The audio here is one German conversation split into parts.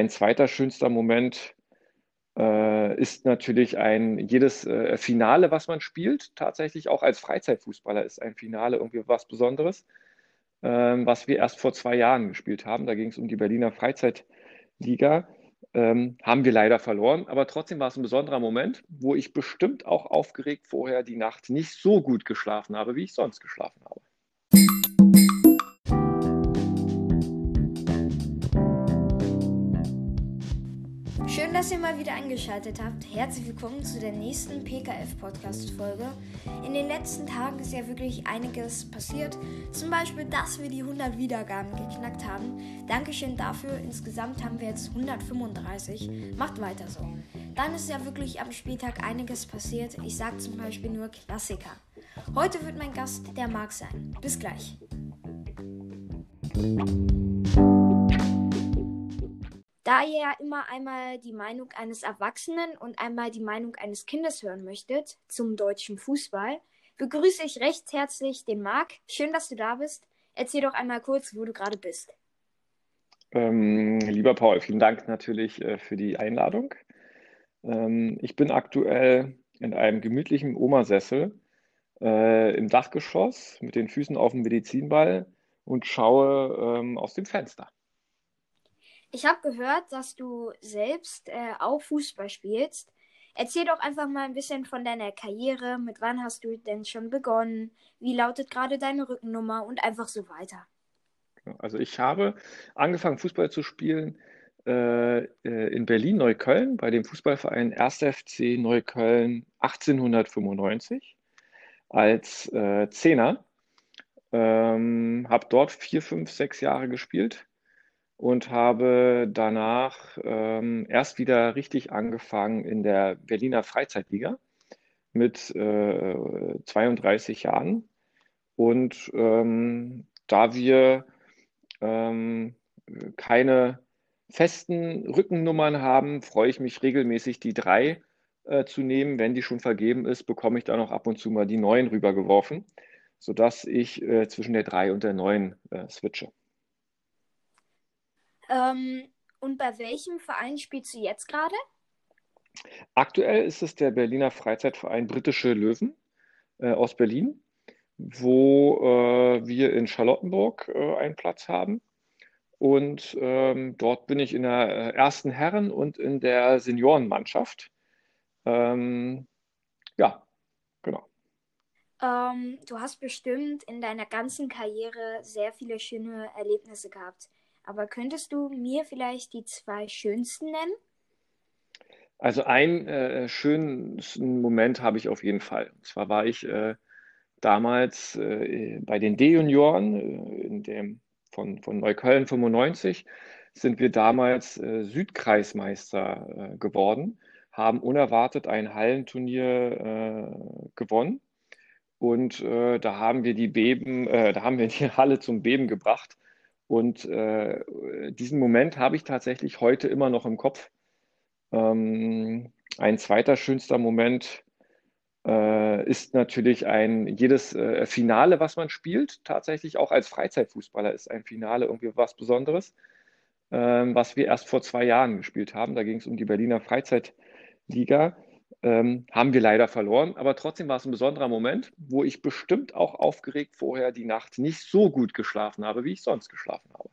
ein zweiter schönster Moment äh, ist natürlich ein jedes äh, Finale, was man spielt, tatsächlich auch als Freizeitfußballer ist ein Finale irgendwie was Besonderes, ähm, was wir erst vor zwei Jahren gespielt haben. Da ging es um die Berliner Freizeitliga. Ähm, haben wir leider verloren, aber trotzdem war es ein besonderer Moment, wo ich bestimmt auch aufgeregt vorher die Nacht nicht so gut geschlafen habe, wie ich sonst geschlafen habe. Dass ihr mal wieder eingeschaltet habt. Herzlich willkommen zu der nächsten PKF-Podcast-Folge. In den letzten Tagen ist ja wirklich einiges passiert. Zum Beispiel, dass wir die 100 Wiedergaben geknackt haben. Dankeschön dafür. Insgesamt haben wir jetzt 135. Macht weiter so. Dann ist ja wirklich am Spieltag einiges passiert. Ich sage zum Beispiel nur Klassiker. Heute wird mein Gast der Marc sein. Bis gleich. Da ihr ja immer einmal die Meinung eines Erwachsenen und einmal die Meinung eines Kindes hören möchtet zum deutschen Fußball, begrüße ich recht herzlich den Marc. Schön, dass du da bist. Erzähl doch einmal kurz, wo du gerade bist. Ähm, lieber Paul, vielen Dank natürlich äh, für die Einladung. Ähm, ich bin aktuell in einem gemütlichen Omasessel äh, im Dachgeschoss mit den Füßen auf dem Medizinball und schaue ähm, aus dem Fenster. Ich habe gehört, dass du selbst äh, auch Fußball spielst. Erzähl doch einfach mal ein bisschen von deiner Karriere. Mit wann hast du denn schon begonnen? Wie lautet gerade deine Rückennummer und einfach so weiter? Also ich habe angefangen Fußball zu spielen äh, äh in Berlin-Neukölln bei dem Fußballverein 1. FC Neukölln 1895 als äh, Zehner. Ähm, habe dort vier, fünf, sechs Jahre gespielt und habe danach ähm, erst wieder richtig angefangen in der Berliner Freizeitliga mit äh, 32 Jahren. Und ähm, da wir ähm, keine festen Rückennummern haben, freue ich mich regelmäßig, die drei äh, zu nehmen. Wenn die schon vergeben ist, bekomme ich da noch ab und zu mal die neun rübergeworfen, sodass ich äh, zwischen der drei und der neun äh, switche. Ähm, und bei welchem Verein spielst du jetzt gerade? Aktuell ist es der Berliner Freizeitverein Britische Löwen äh, aus Berlin, wo äh, wir in Charlottenburg äh, einen Platz haben. Und ähm, dort bin ich in der äh, ersten Herren- und in der Seniorenmannschaft. Ähm, ja, genau. Ähm, du hast bestimmt in deiner ganzen Karriere sehr viele schöne Erlebnisse gehabt. Aber könntest du mir vielleicht die zwei schönsten nennen? Also einen äh, schönen Moment habe ich auf jeden Fall. Und zwar war ich äh, damals äh, bei den D-Junioren äh, in von, von Neukölln 95 sind wir damals äh, Südkreismeister äh, geworden, haben unerwartet ein Hallenturnier gewonnen und da haben wir die Beben, da haben wir die Halle zum Beben gebracht und äh, diesen Moment habe ich tatsächlich heute immer noch im Kopf. Ähm, ein zweiter schönster Moment äh, ist natürlich ein jedes äh, Finale, was man spielt, tatsächlich auch als Freizeitfußballer ist ein Finale irgendwie was Besonderes, ähm, was wir erst vor zwei Jahren gespielt haben. Da ging es um die Berliner Freizeitliga. Ähm, haben wir leider verloren, aber trotzdem war es ein besonderer Moment, wo ich bestimmt auch aufgeregt vorher die Nacht nicht so gut geschlafen habe, wie ich sonst geschlafen habe.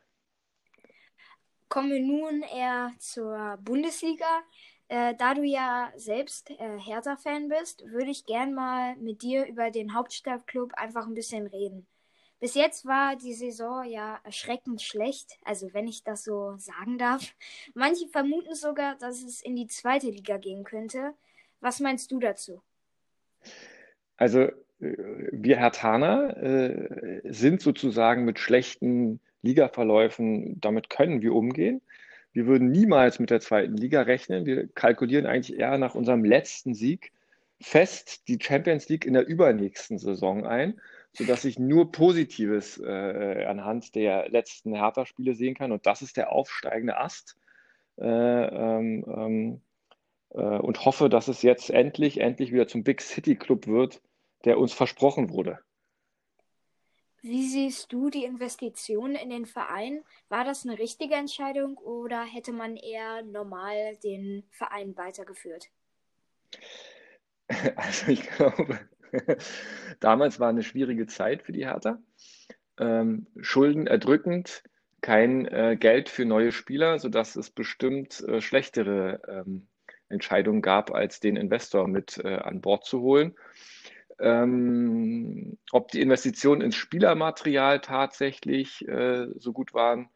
Kommen wir nun eher zur Bundesliga. Äh, da du ja selbst äh, Hertha-Fan bist, würde ich gern mal mit dir über den Hauptstadtclub einfach ein bisschen reden. Bis jetzt war die Saison ja erschreckend schlecht, also wenn ich das so sagen darf. Manche vermuten sogar, dass es in die zweite Liga gehen könnte. Was meinst du dazu? Also äh, wir Hertaner äh, sind sozusagen mit schlechten Ligaverläufen, damit können wir umgehen. Wir würden niemals mit der zweiten Liga rechnen. Wir kalkulieren eigentlich eher nach unserem letzten Sieg fest die Champions League in der übernächsten Saison ein, sodass ich nur Positives äh, anhand der letzten Hertha-Spiele sehen kann. Und das ist der aufsteigende Ast. Äh, ähm, ähm äh, und hoffe, dass es jetzt endlich, endlich wieder zum Big City Club wird, der uns versprochen wurde. Wie siehst du die Investition in den Verein? War das eine richtige Entscheidung oder hätte man eher normal den Verein weitergeführt? Also ich glaube, damals war eine schwierige Zeit für die Hertha. Ähm, Schulden erdrückend, kein äh, Geld für neue Spieler, sodass es bestimmt äh, schlechtere ähm, Entscheidungen gab, als den Investor mit äh, an Bord zu holen. Ähm, ob die Investitionen ins Spielermaterial tatsächlich äh, so gut waren,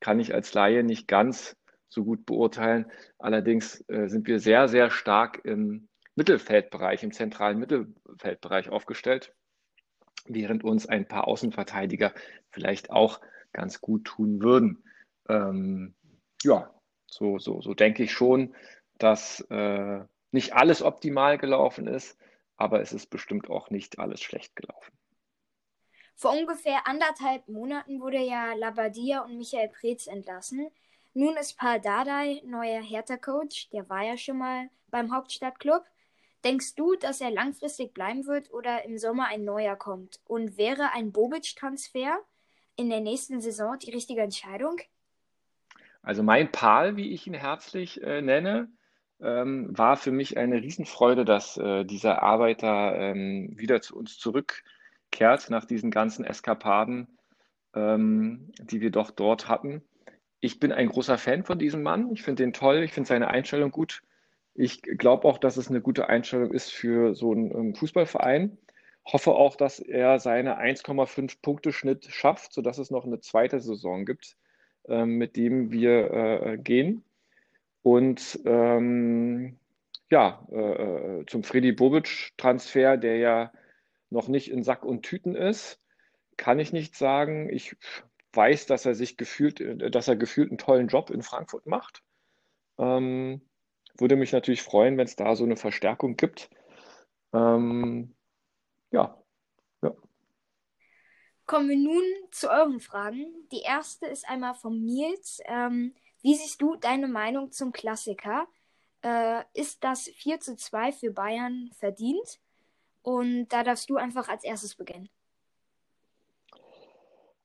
kann ich als Laie nicht ganz so gut beurteilen. Allerdings äh, sind wir sehr, sehr stark im Mittelfeldbereich, im zentralen Mittelfeldbereich aufgestellt, während uns ein paar Außenverteidiger vielleicht auch ganz gut tun würden. Ähm, ja, so, so, so denke ich schon, dass äh, nicht alles optimal gelaufen ist, aber es ist bestimmt auch nicht alles schlecht gelaufen. Vor ungefähr anderthalb Monaten wurde ja Labadia und Michael Preetz entlassen. Nun ist Paul Dardai neuer Hertha-Coach, der war ja schon mal beim Hauptstadtclub. Denkst du, dass er langfristig bleiben wird oder im Sommer ein neuer kommt? Und wäre ein Bobic-Transfer in der nächsten Saison die richtige Entscheidung? Also mein Pal, wie ich ihn herzlich äh, nenne, ähm, war für mich eine Riesenfreude, dass äh, dieser Arbeiter ähm, wieder zu uns zurückkehrt nach diesen ganzen Eskapaden, ähm, die wir doch dort hatten. Ich bin ein großer Fan von diesem Mann. Ich finde den toll. Ich finde seine Einstellung gut. Ich glaube auch, dass es eine gute Einstellung ist für so einen ähm, Fußballverein. Hoffe auch, dass er seine 1,5 Punkte Schnitt schafft, sodass es noch eine zweite Saison gibt, äh, mit dem wir äh, gehen. Und ähm, ja, äh, äh, zum Freddy Bobic-Transfer, der ja noch nicht in Sack und Tüten ist, kann ich nicht sagen. Ich weiß, dass er sich gefühlt, äh, dass er gefühlt einen tollen Job in Frankfurt macht. Ähm, würde mich natürlich freuen, wenn es da so eine Verstärkung gibt. Ähm, ja. ja. Kommen wir nun zu euren Fragen. Die erste ist einmal von Nils. Ähm, wie siehst du deine Meinung zum Klassiker? Äh, ist das 4 zu 2 für Bayern verdient? Und da darfst du einfach als erstes beginnen.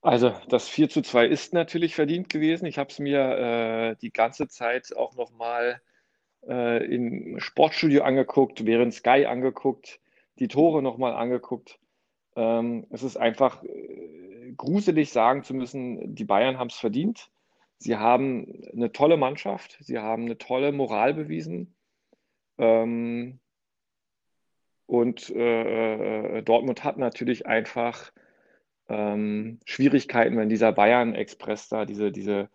Also das 4 zu 2 ist natürlich verdient gewesen. Ich habe es mir äh, die ganze Zeit auch nochmal äh, im Sportstudio angeguckt, während Sky angeguckt, die Tore nochmal angeguckt. Ähm, es ist einfach äh, gruselig sagen zu müssen, die Bayern haben es verdient. Sie haben eine tolle Mannschaft, sie haben eine tolle Moral bewiesen. Ähm, und äh, äh, Dortmund hat natürlich einfach ähm, Schwierigkeiten, wenn dieser Bayern-Express da, diese, diese,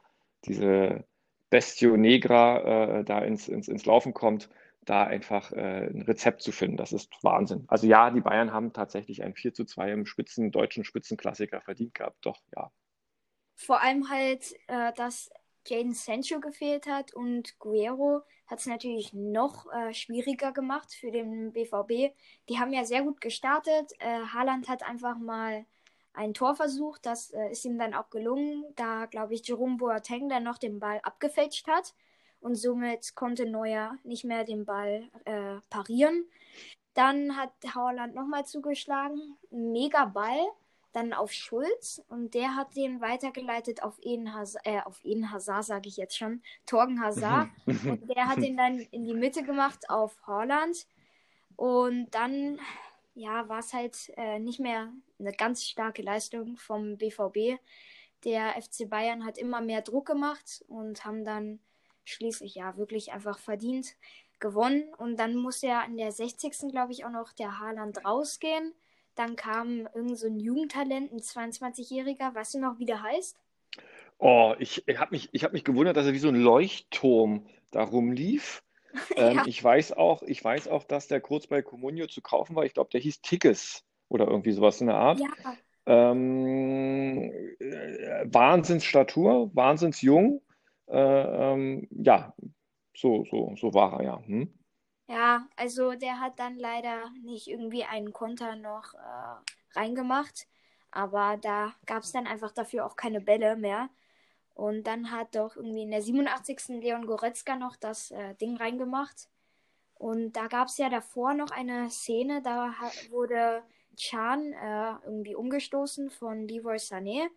diese Bestio Negra äh, da ins, ins, ins Laufen kommt, da einfach äh, ein Rezept zu finden. Das ist Wahnsinn. Also ja, die Bayern haben tatsächlich ein 4 zu 2 im Spitzen, deutschen Spitzenklassiker verdient gehabt. Doch, ja. Vor allem halt, äh, dass Jaden Sancho gefehlt hat und Guerrero hat es natürlich noch äh, schwieriger gemacht für den BVB. Die haben ja sehr gut gestartet. Äh, Haaland hat einfach mal ein Tor versucht. Das äh, ist ihm dann auch gelungen, da, glaube ich, Jerome Boateng dann noch den Ball abgefälscht hat. Und somit konnte Neuer nicht mehr den Ball äh, parieren. Dann hat Haaland nochmal zugeschlagen. Mega Ball dann auf Schulz und der hat den weitergeleitet auf Eden Hazard, äh, auf Eden Hazard sage ich jetzt schon, Torgen Hazard und der hat den dann in die Mitte gemacht auf Holland und dann ja, war es halt äh, nicht mehr eine ganz starke Leistung vom BVB. Der FC Bayern hat immer mehr Druck gemacht und haben dann schließlich ja wirklich einfach verdient gewonnen. Und dann muss ja in der 60. glaube ich auch noch der Haaland rausgehen. Dann kam irgend so ein Jugendtalent, ein 22-Jähriger. Weißt du noch, wie der heißt? Oh, ich, ich habe mich, hab mich gewundert, dass er wie so ein Leuchtturm da rumlief. Ähm, ja. ich, weiß auch, ich weiß auch, dass der kurz bei Comunio zu kaufen war. Ich glaube, der hieß Tickes oder irgendwie sowas in der Art. Ja. Ähm, äh, Wahnsinnsstatur, wahnsinnsjung. Äh, ähm, ja, so, so, so war er ja. Hm? Ja, also der hat dann leider nicht irgendwie einen Konter noch äh, reingemacht. Aber da gab es dann einfach dafür auch keine Bälle mehr. Und dann hat doch irgendwie in der 87. Leon Goretzka noch das äh, Ding reingemacht. Und da gab es ja davor noch eine Szene, da wurde Chan äh, irgendwie umgestoßen von Leroy Sané.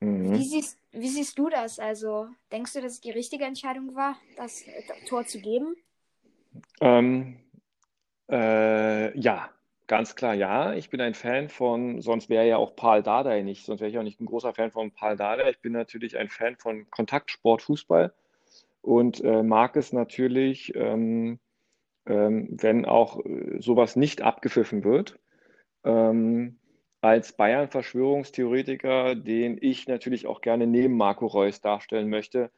Mhm. Wie, siehst, wie siehst du das? Also, denkst du, dass es die richtige Entscheidung war, das Tor zu geben? Ähm, äh, ja, ganz klar ja. Ich bin ein Fan von, sonst wäre ja auch Paul Dardai nicht, sonst wäre ich auch nicht ein großer Fan von Paul Dardai. Ich bin natürlich ein Fan von Kontaktsport, Fußball und äh, mag es natürlich, ähm, ähm, wenn auch äh, sowas nicht abgepfiffen wird. Ähm, als Bayern-Verschwörungstheoretiker, den ich natürlich auch gerne neben Marco Reus darstellen möchte,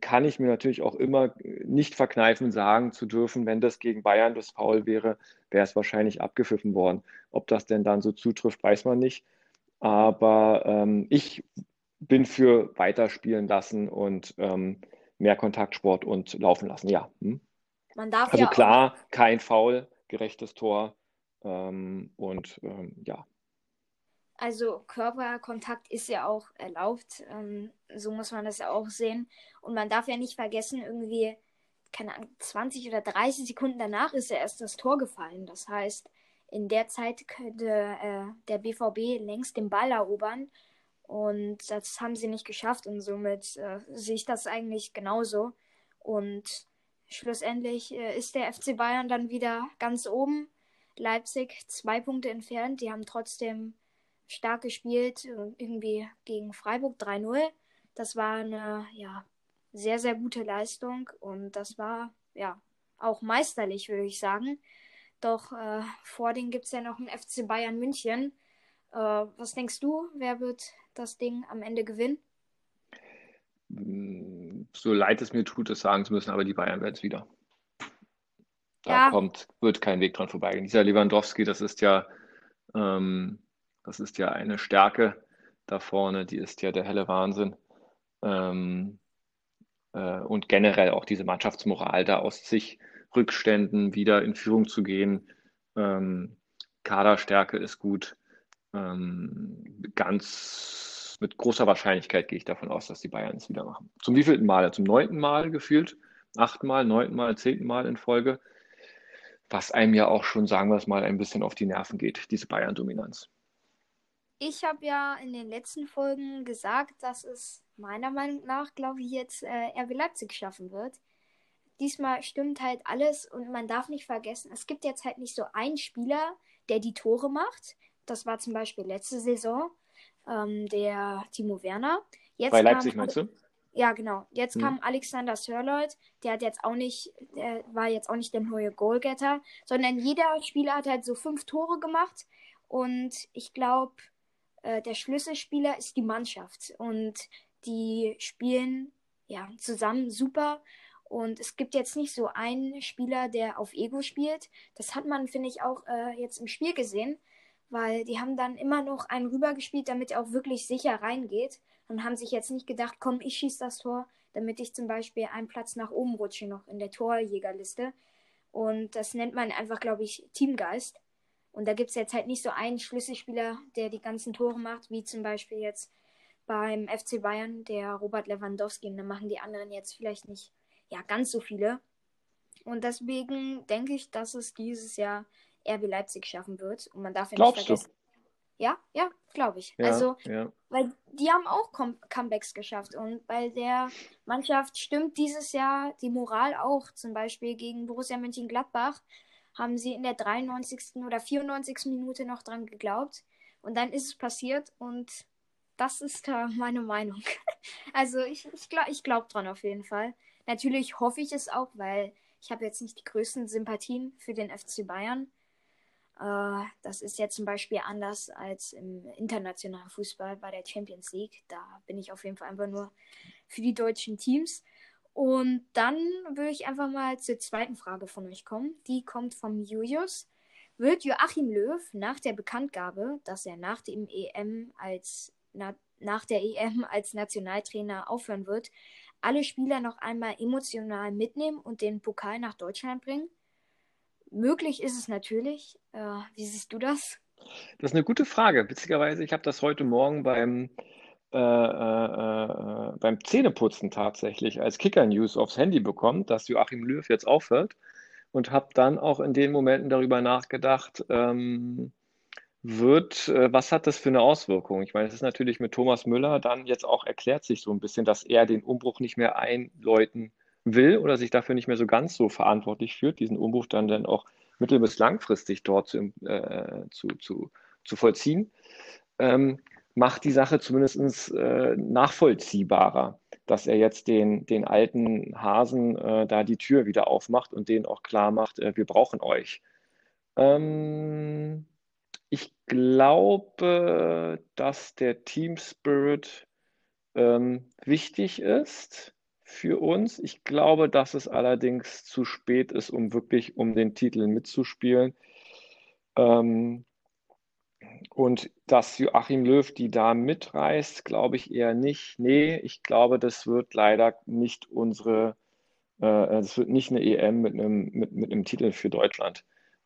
kann ich mir natürlich auch immer nicht verkneifen, sagen zu dürfen, wenn das gegen Bayern das Foul wäre, wäre es wahrscheinlich abgepfiffen worden. Ob das denn dann so zutrifft, weiß man nicht. Aber ähm, ich bin für weiterspielen lassen und ähm, mehr Kontaktsport und laufen lassen, ja. Hm? also ja klar, kein Foul, gerechtes Tor ähm, und ähm, ja. Also Körperkontakt ist ja auch erlaubt, ähm, so muss man das ja auch sehen. Und man darf ja nicht vergessen, irgendwie, keine Ahnung, 20 oder 30 Sekunden danach ist ja erst das Tor gefallen. Das heißt, in der Zeit könnte äh, der BVB längst den Ball erobern. Und das haben sie nicht geschafft. Und somit äh, sehe ich das eigentlich genauso. Und schlussendlich äh, ist der FC Bayern dann wieder ganz oben. Leipzig zwei Punkte entfernt. Die haben trotzdem stark gespielt, äh, irgendwie gegen Freiburg 3-0. Das war eine ja, sehr, sehr gute Leistung und das war ja auch meisterlich, würde ich sagen. Doch äh, vor denen gibt es ja noch einen FC Bayern München. Äh, was denkst du, wer wird das Ding am Ende gewinnen? So leid es mir tut, es sagen zu müssen, aber die Bayern werden es wieder. Da ja. kommt, wird kein Weg dran vorbeigehen. Dieser Lewandowski, das ist ja ähm, das ist ja eine Stärke da vorne, die ist ja der helle Wahnsinn. Ähm, äh, und generell auch diese Mannschaftsmoral, da aus sich Rückständen wieder in Führung zu gehen. Ähm, Kaderstärke ist gut. Ähm, ganz mit großer Wahrscheinlichkeit gehe ich davon aus, dass die Bayern es wieder machen. Zum wievielten Mal? Zum neunten Mal gefühlt? Achtmal, neunten Mal, zehnten Mal in Folge. Was einem ja auch schon, sagen wir es mal, ein bisschen auf die Nerven geht, diese Bayern-Dominanz. Ich habe ja in den letzten Folgen gesagt, dass es meiner Meinung nach, glaube ich, jetzt äh, RB Leipzig schaffen wird. Diesmal stimmt halt alles und man darf nicht vergessen, es gibt jetzt halt nicht so einen Spieler, der die Tore macht. Das war zum Beispiel letzte Saison ähm, der Timo Werner. Jetzt Bei Leipzig meinst du? Ja, genau. Jetzt hm. kam Alexander Sörloth, der hat jetzt auch nicht, der war jetzt auch nicht der neue Goalgetter, sondern jeder Spieler hat halt so fünf Tore gemacht. Und ich glaube, äh, der Schlüsselspieler ist die Mannschaft und die spielen ja zusammen super. Und es gibt jetzt nicht so einen Spieler, der auf Ego spielt. Das hat man, finde ich, auch äh, jetzt im Spiel gesehen, weil die haben dann immer noch einen rübergespielt, damit er auch wirklich sicher reingeht. Und haben sich jetzt nicht gedacht, komm, ich schieße das Tor, damit ich zum Beispiel einen Platz nach oben rutsche noch in der Torjägerliste. Und das nennt man einfach, glaube ich, Teamgeist. Und da gibt es jetzt halt nicht so einen Schlüsselspieler, der die ganzen Tore macht, wie zum Beispiel jetzt beim FC Bayern, der Robert Lewandowski. Und da machen die anderen jetzt vielleicht nicht ja, ganz so viele. Und deswegen denke ich, dass es dieses Jahr RB Leipzig schaffen wird. Und man darf ja Glaubst nicht vergessen. Du? Ja, ja, glaube ich. Ja, also, ja. weil die haben auch Com Comebacks geschafft. Und bei der Mannschaft stimmt dieses Jahr die Moral auch. Zum Beispiel gegen Borussia Mönchengladbach haben sie in der 93. oder 94. Minute noch dran geglaubt. Und dann ist es passiert und das ist äh, meine Meinung. also ich, ich glaube ich glaub dran auf jeden Fall. Natürlich hoffe ich es auch, weil ich habe jetzt nicht die größten Sympathien für den FC Bayern. Äh, das ist jetzt zum Beispiel anders als im internationalen Fußball bei der Champions League. Da bin ich auf jeden Fall einfach nur für die deutschen Teams. Und dann würde ich einfach mal zur zweiten Frage von euch kommen. Die kommt vom Julius. Wird Joachim Löw nach der Bekanntgabe, dass er nach dem EM als na, nach der EM als Nationaltrainer aufhören wird, alle Spieler noch einmal emotional mitnehmen und den Pokal nach Deutschland bringen? Möglich ist es natürlich. Äh, wie siehst du das? Das ist eine gute Frage. Witzigerweise, ich habe das heute Morgen beim äh, äh, äh, beim Zähneputzen tatsächlich als Kicker-News aufs Handy bekommen, dass Joachim Löw jetzt aufhört und habe dann auch in den Momenten darüber nachgedacht, ähm, wird, äh, was hat das für eine Auswirkung? Ich meine, es ist natürlich mit Thomas Müller dann jetzt auch erklärt sich so ein bisschen, dass er den Umbruch nicht mehr einläuten will oder sich dafür nicht mehr so ganz so verantwortlich fühlt, diesen Umbruch dann, dann auch mittel- bis langfristig dort zu, äh, zu, zu, zu vollziehen, ähm, macht die Sache zumindest äh, nachvollziehbarer, dass er jetzt den, den alten Hasen äh, da die Tür wieder aufmacht und denen auch klar macht, äh, wir brauchen euch. Ähm, ich glaube, dass der Team Spirit ähm, wichtig ist für uns. Ich glaube, dass es allerdings zu spät ist, um wirklich um den Titel mitzuspielen. Ähm, und dass Joachim Löw die da mitreißt, glaube ich eher nicht. Nee, ich glaube, das wird leider nicht unsere, äh, das wird nicht eine EM mit einem, mit, mit einem Titel für Deutschland.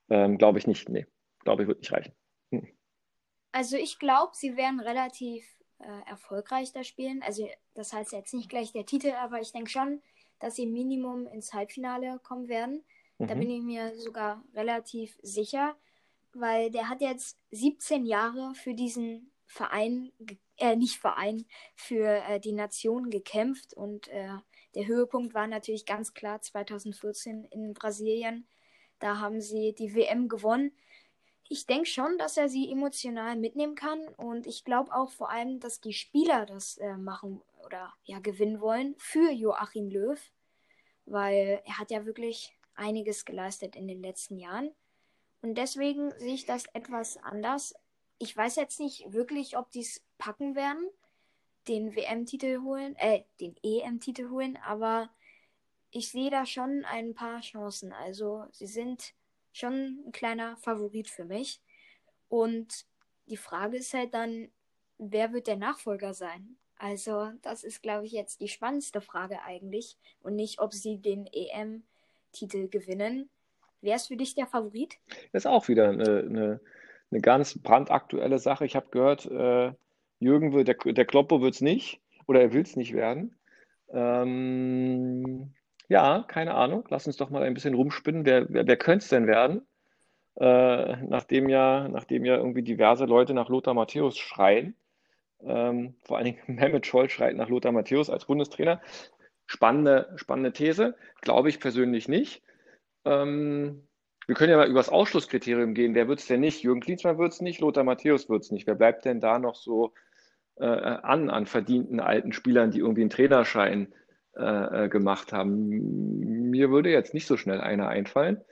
Ähm, glaube ich nicht. Nee, glaube ich, wird nicht reichen. Hm. Also ich glaube, sie werden relativ äh, erfolgreich da spielen. Also das heißt jetzt nicht gleich der Titel, aber ich denke schon, dass sie Minimum ins Halbfinale kommen werden. Mhm. Da bin ich mir sogar relativ sicher, weil der hat jetzt 17 Jahre für diesen Verein, äh, nicht Verein, für äh, die Nation gekämpft und äh, der Höhepunkt war natürlich ganz klar 2014 in Brasilien. Da haben sie die WM gewonnen ich denke schon, dass er sie emotional mitnehmen kann und ich glaube auch vor allem, dass die Spieler das äh, machen oder ja gewinnen wollen für Joachim Löw, weil er hat ja wirklich einiges geleistet in den letzten Jahren und deswegen sehe ich das etwas anders. Ich weiß jetzt nicht wirklich, ob die es packen werden, den WM-Titel holen, äh, den EM-Titel holen, aber ich sehe da schon ein paar Chancen. Also sie sind schon ein kleiner Favorit für mich. Und die Frage ist halt dann, wer wird der Nachfolger sein? Also, das ist, glaube ich, jetzt die spannendste Frage eigentlich. Und nicht, ob sie den EM-Titel gewinnen. Wer ist für dich der Favorit? Das ist auch wieder eine, eine, eine ganz brandaktuelle Sache. Ich habe gehört, äh, Jürgen will, der, der Kloppo wird es nicht oder er will es nicht werden. Ähm, ja, keine Ahnung. Lass uns doch mal ein bisschen rumspinnen. Wer, wer, wer könnte es denn werden? Äh, nachdem, ja, nachdem ja irgendwie diverse Leute nach Lothar Matthäus schreien. Ähm, vor allen Dingen Mehmet Scholl schreit nach Lothar Matthäus als Bundestrainer. Spannende, spannende These. Glaube ich persönlich nicht. Ähm, wir können ja mal über das Ausschlusskriterium gehen. Wer wird es denn nicht? Jürgen Klinsmann wird es nicht, Lothar Matthäus wird es nicht. Wer bleibt denn da noch so äh, an, an verdienten alten Spielern, die irgendwie einen Trainerschein äh, äh, gemacht haben. Mir würde jetzt nicht so schnell einer einfallen.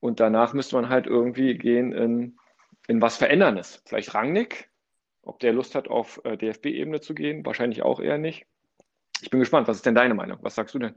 Und danach müsste man halt irgendwie gehen in, in was Veränderndes. Vielleicht Rangnick, ob der Lust hat, auf äh, DFB-Ebene zu gehen. Wahrscheinlich auch eher nicht. Ich bin gespannt. Was ist denn deine Meinung? Was sagst du denn?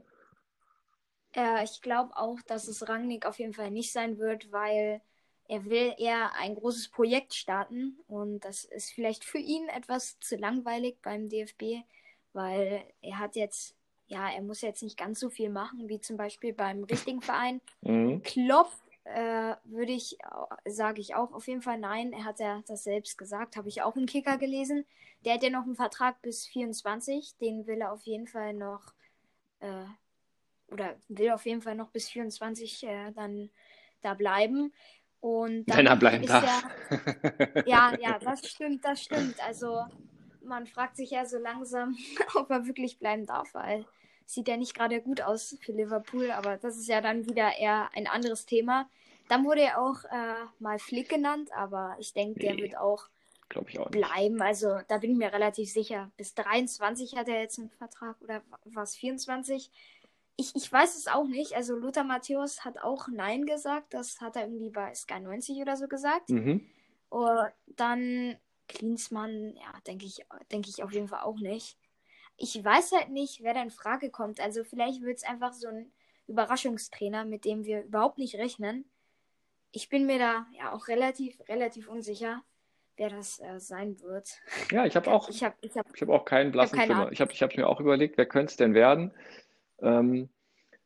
Ja, ich glaube auch, dass es Rangnick auf jeden Fall nicht sein wird, weil er will eher ein großes Projekt starten und das ist vielleicht für ihn etwas zu langweilig beim DFB, weil er hat jetzt ja, er muss jetzt nicht ganz so viel machen wie zum Beispiel beim richtigen Verein. Mhm. Klopp äh, würde ich, sage ich auch auf jeden Fall nein. Er hat ja das selbst gesagt, habe ich auch im Kicker gelesen. Der hat ja noch einen Vertrag bis 24, den will er auf jeden Fall noch, äh, oder will auf jeden Fall noch bis 24 äh, dann da bleiben. Und dann Wenn er bleiben darf. Er, ja, ja, das stimmt, das stimmt. Also man fragt sich ja so langsam, ob er wirklich bleiben darf, weil sieht ja nicht gerade gut aus für Liverpool, aber das ist ja dann wieder eher ein anderes Thema. Dann wurde er auch äh, mal Flick genannt, aber ich denke, der nee, wird auch, auch bleiben. Also da bin ich mir relativ sicher. Bis 23 hat er jetzt einen Vertrag oder was 24? Ich, ich weiß es auch nicht. Also Lothar Matthäus hat auch Nein gesagt. Das hat er irgendwie bei Sky 90 oder so gesagt. Mhm. Und dann Klinsmann, ja, denke ich, denke ich auf jeden Fall auch nicht ich weiß halt nicht, wer da in Frage kommt. Also vielleicht wird es einfach so ein Überraschungstrainer, mit dem wir überhaupt nicht rechnen. Ich bin mir da ja auch relativ, relativ unsicher, wer das äh, sein wird. Ja, ich habe auch, ich hab, ich hab, ich hab auch keinen blassen Schimmer. Ich habe ich hab mir auch überlegt, wer könnte es denn werden? Ähm,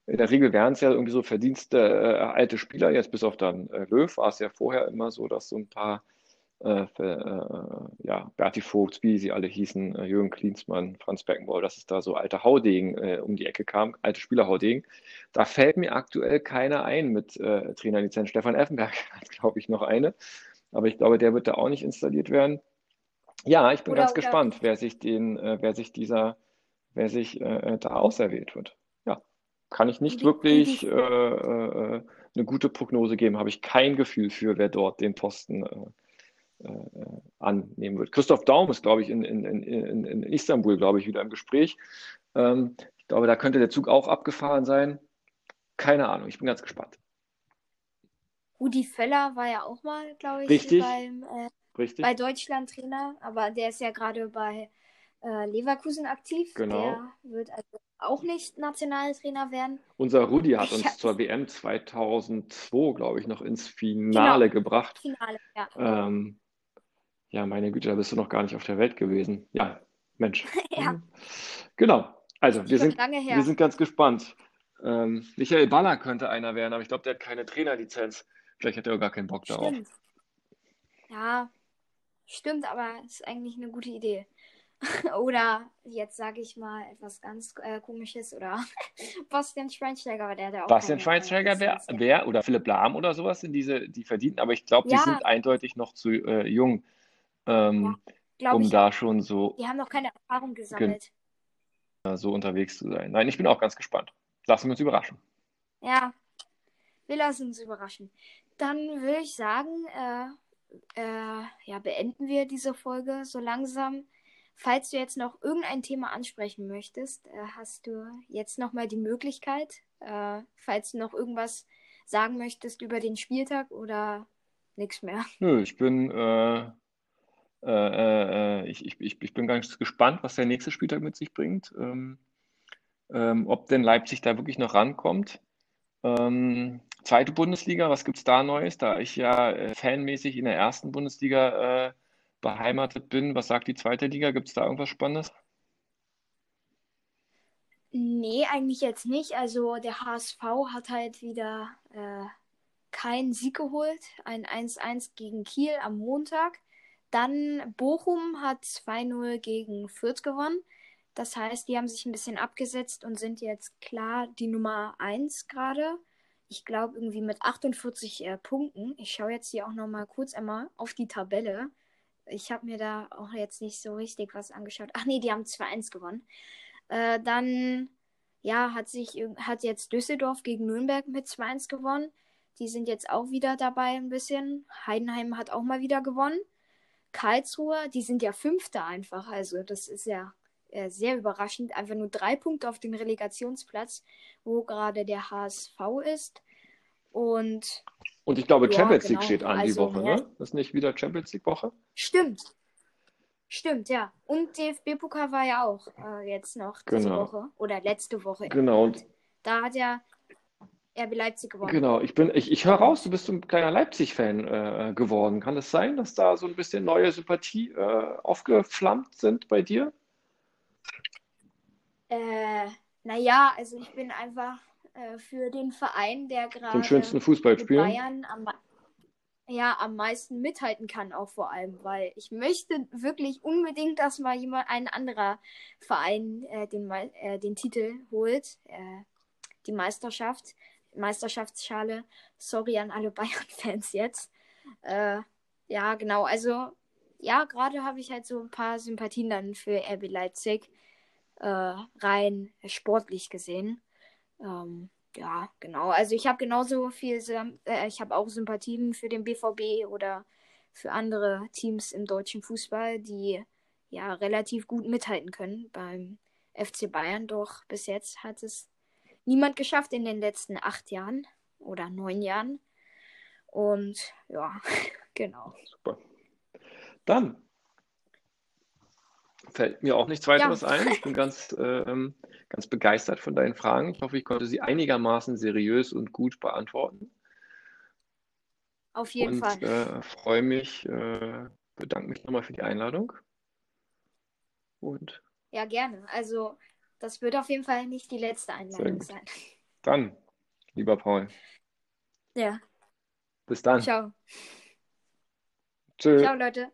in der Regel wären es ja irgendwie so verdienste äh, alte Spieler, jetzt bis auf dann äh, Löw war es ja vorher immer so, dass so ein paar äh, für, äh, ja, Berti Vogt, wie sie alle hießen, äh, Jürgen Klinsmann, Franz Beckenbauer, dass es da so alte Haudegen äh, um die Ecke kam, alte Spielerhaudegen. Da fällt mir aktuell keiner ein mit Trainerlizenz. Stefan Effenberg hat, glaube ich, noch eine. aber ich glaube, der wird da auch nicht installiert werden. Ja, ich bin Oder- ganz oder- gespannt, wer sich den, wer sich dieser, wer sich da auserwählt wird. Kann ich nicht wirklich die- äh, äh, eine gute Prognose geben, habe ich kein Gefühl für, wer dort den Posten äh, äh, annehmen wird. Christoph Daum ist, glaube ich, in, in, in, in in Istanbul, glaube ich, wieder im Gespräch. Ähm, ich glaube, da könnte der Zug auch abgefahren sein. Keine Ahnung, ich bin ganz gespannt. Rudi Völler war ja auch mal, glaube ich, Richtig. beim, äh, Richtig? bei Deutschland Trainer, aber der ist ja gerade bei äh, Leverkusen aktiv. Genau. Der wird also auch nicht Nationaltrainer werden. Unser Rudi hat uns Ja. zur WM 2002, glaube ich, noch ins Finale Genau. gebracht. Finale, ja. Ähm, ja, meine Güte, da bist du noch gar nicht auf der Welt gewesen. Ja, Mensch. Ja. Genau. Also, wir sind, lange her. wir sind ganz gespannt. Ähm, Michael Baller könnte einer werden, aber ich glaube, der hat keine Trainerlizenz. Vielleicht hat er auch gar keinen Bock darauf. Stimmt. Ja, stimmt, aber ist eigentlich eine gute Idee. Oder jetzt sage ich mal etwas ganz äh, komisches oder Bastian Schweinsteiger, aber der hat ja auch Bastian Schweinsteiger wäre wär, oder Philipp Lahm oder sowas sind diese, die verdienten, aber ich glaube, die Ja. sind eindeutig noch zu äh, jung, ähm, Glaub um da schon so die haben noch keine Erfahrung gesammelt. äh, so unterwegs zu sein. Nein, ich bin auch ganz gespannt. Lassen wir uns überraschen. Ja, wir lassen uns überraschen. Dann würde ich sagen, äh, äh, ja, beenden wir diese Folge so langsam. Falls du jetzt noch irgendein Thema ansprechen möchtest, äh, hast du jetzt nochmal die Möglichkeit. Äh, falls du noch irgendwas sagen möchtest über den Spieltag oder nichts mehr. Nö, ich bin, äh, äh, äh, ich, ich, ich, bin ganz gespannt, was der nächste Spieltag mit sich bringt. Ähm, ähm, ob denn Leipzig da wirklich noch rankommt. Ähm, zweite Bundesliga, was gibt's da Neues? Da ich ja äh, fanmäßig in der ersten Bundesliga beheimatet bin, was sagt die zweite Liga? Gibt's da irgendwas Spannendes? Nee, eigentlich jetzt nicht. Also der HSV hat halt wieder äh, keinen Sieg geholt. Ein 1-1 gegen Kiel am Montag. Dann Bochum hat 2-0 gegen Fürth gewonnen. Das heißt, die haben sich ein bisschen abgesetzt und sind jetzt klar die Nummer 1 gerade. Ich glaube irgendwie mit 48 äh, Punkten. Ich schaue jetzt hier auch noch mal kurz einmal auf die Tabelle. Ich habe mir da auch jetzt nicht so richtig was angeschaut. Ach nee, die haben 2-1 gewonnen. Äh, dann, ja, hat sich hat jetzt Düsseldorf gegen Nürnberg mit 2-1 gewonnen. Die sind jetzt auch wieder dabei ein bisschen. Heidenheim hat auch mal wieder gewonnen. Karlsruhe, die sind ja Fünfter einfach. Also, das ist ja äh, sehr überraschend. Einfach nur drei Punkte auf den Relegationsplatz, wo gerade der HSV ist. Und Und ich glaube, Ja, Champions League genau. steht an die Also, Woche, ja. ne? Ist nicht wieder Champions League Woche? stimmt. Stimmt, ja. Und DFB-Pokal war ja auch äh, jetzt noch diese Genau. Woche. Oder letzte Woche. Genau, und Da hat ja RB Leipzig gewonnen. Genau, ich bin, ich, ich höre raus, du bist ein kleiner Leipzig-Fan äh, geworden. Kann es sein, dass da so ein bisschen neue Sympathie äh, aufgeflammt sind bei dir? Äh, naja, also ich bin einfach äh, für den Verein, der gerade Den schönsten Fußball spielen? Bayern am, ja, am meisten mithalten kann, auch vor allem, weil ich möchte wirklich unbedingt, dass mal jemand, ein anderer Verein äh, den, äh, den Titel holt, äh, die Meisterschaft, Meisterschaftsschale. Sorry an alle Bayern-Fans jetzt. Äh, ja, genau, also ja, gerade habe ich halt so ein paar Sympathien dann für RB Leipzig äh, rein sportlich gesehen. Ähm, ja, genau. Also ich habe genauso viel, äh, ich habe auch Sympathien für den BVB oder für andere Teams im deutschen Fußball, die ja relativ gut mithalten können beim FC Bayern. Doch bis jetzt hat es niemand geschafft in den letzten acht Jahren oder neun Jahren. Und ja, genau. Super. Dann fällt mir auch nichts weiteres ein. Ich bin ganz, ähm, ganz begeistert von deinen Fragen. Ich hoffe, ich konnte sie einigermaßen seriös und gut beantworten. Auf jeden und Fall. äh, freue mich, äh, bedanke mich nochmal für die Einladung. Und Ja, gerne. Also, das wird auf jeden Fall nicht die letzte Einladung sein. dann, lieber Paul, Ja, bis dann. ciao. Tschö. Ciao, Leute.